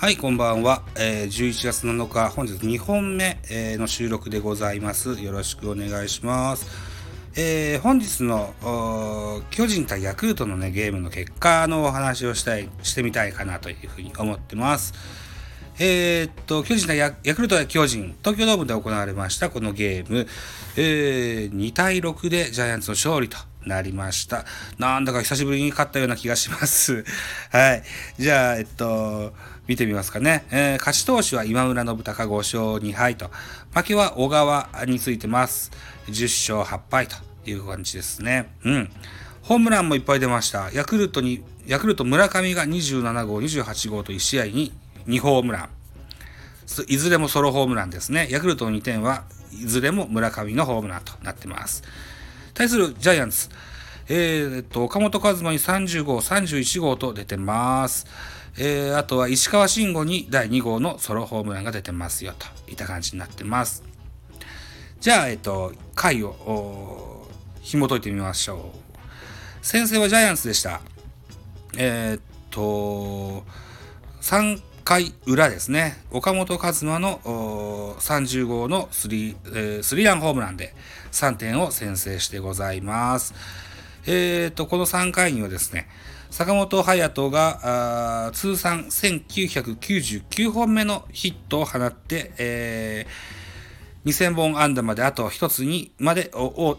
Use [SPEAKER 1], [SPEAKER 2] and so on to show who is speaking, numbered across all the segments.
[SPEAKER 1] はい、こんばんは。えー、11月7日、本日2本目、えーの収録でございます。よろしくお願いします。えー本日の巨人対ヤクルトのね、ゲームの結果のお話をしたい、してみたいかなというふうに思ってます。えーっと、巨人対ヤヤクルト対巨人、東京ドームで行われましたこのゲーム、えー2対6でジャイアンツの勝利となりました。なんだか久しぶりに勝ったような気がします。はい。じゃあ、えっと、見てみますかね。えー勝ち投手は今村信孝5勝2敗と、負けは小川についてます。10勝8敗という感じですね。うん。ホームランもいっぱい出ました。ヤクルトに、ヤクルト村上が27号、28号と1試合に2ホームラン。いずれもソロホームランですね。ヤクルトの2点はいずれも村上のホームランとなってます。対するジャイアンツ、えー、っと、岡本和真に30号、31号と出てます。えー、あとは石川慎吾に第2号のソロホームランが出てますよといった感じになってます。じゃあ、えっと、回を紐解いてみましょう。先制はジャイアンツでした。えーっと、3回裏ですね、岡本和真の30号のスリ,、えースリーランホームランで3点を先制してございます。えー、と、この3回にはですね、坂本勇人が通算1999本目のヒットを放って、えー2000本安打まであと1つにまでおお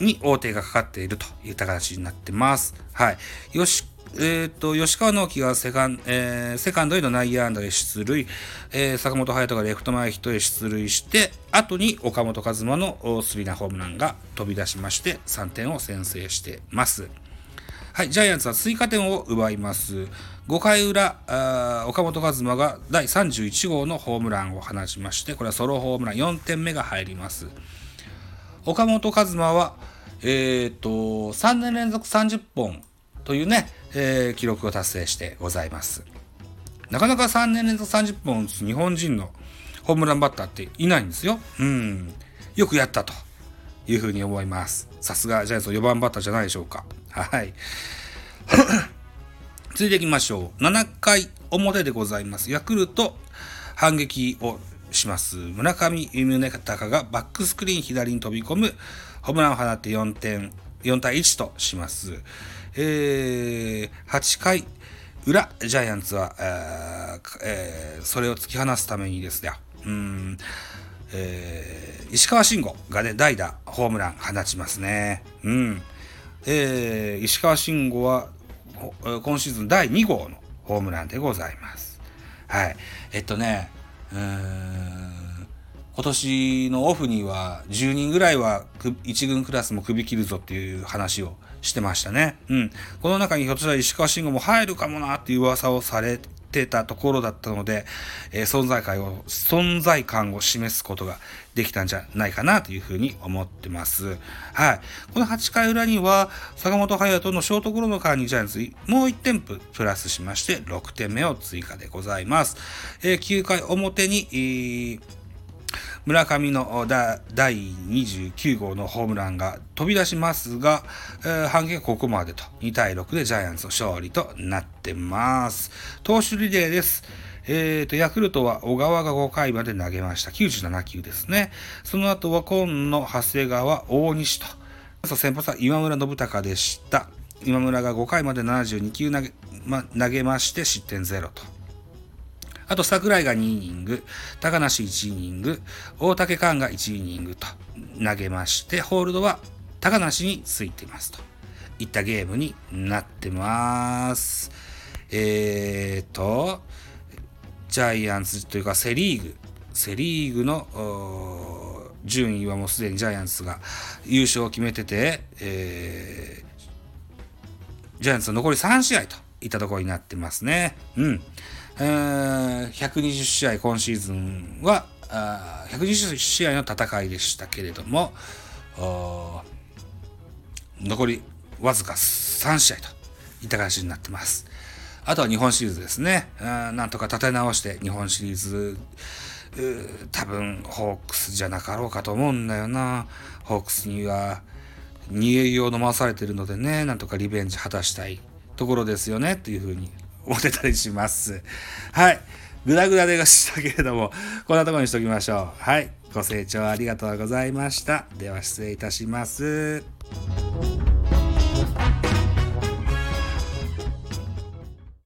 [SPEAKER 1] に王手がかかっているといった形になってます。はい。よし、えっ、と、吉川直樹がセカン,、えーセカンドへの内野安打で出塁、えー坂本勇人がレフト前ヒットへ出塁して、後に岡本和真のスリーランホームランが飛び出しまして、3点を先制してます。はい、ジャイアンツは追加点を奪います。5回裏、岡本和真が第31号のホームランを放ちまして、これはソロホームラン4点目が入ります。岡本和真は、えー、と3年連続30本というね、えー記録を達成してございます。なかなか3年連続30本打つ日本人のホームランバッターっていないんですよ。うん。よくやったというふうに思います。さすがジャイアンツの4番バッターじゃないでしょうか。はい。続いていきましょう。7回表でございます。ヤクルト反撃をします。村上宗隆がバックスクリーン左に飛び込むホームランを放って4点、4対1とします。えー、8回裏、ジャイアンツは、えーそれを突き放すためにですね、うん、えー石川慎吾がね、代打ホームラン放ちますね。うん。えー石川慎吾は今シーズン第2号のホームランでございます。はい。えっとね、今年のオフには10人ぐらいはく一軍クラスも首切るぞっていう話をしてましたね。うん。この中にひょっとしたら石川慎吾も入るかもなっていう噂をされてたところだったので、えー存在感を、存在感を示すことができたんじゃないかなというふうに思ってます。はい。この8回裏には、坂本勇人のショートゴロの間にジャイアンツ、もう1点ププラスしまして、6点目を追加でございます。えー9回表に、えー村上の第29号のホームランが飛び出しますが、えー反撃はここまでと2対6でジャイアンツの勝利となってます。投手リレーです。えー、と、ヤクルトは小川が5回まで投げました。97球ですね。その後は今野、長谷川、大西と。先発は今村信孝でした。今村が5回まで72球投げ,、ま、投げまして失点0と。あと桜井が2イニング、高梨1イニング、大竹寛が1イニングと投げまして、ホールドは高梨についていますといったゲームになってます。えーと、ジャイアンツというかセリーグ、セリーグの順位はもうすでにジャイアンツが優勝を決めてて、えージャイアンツは残り3試合といったところになってますね。うん。えー120試合今シーズンは、あ120試合の戦いでしたけれども、残りわずか3試合といった形になってます。あとは日本シリーズですね。なんとか立て直して日本シリーズ、ー多分ホークスじゃなかろうかと思うんだよな。ホークスには逃げよう飲まされてるのでね、なんとかリベンジ果たしたいところですよねっていうふうに思ってたりします。はい。ぐだぐだでしたけれども、こんなとこにしときましょう。はい。ご清聴ありがとうございました。では失礼いたします。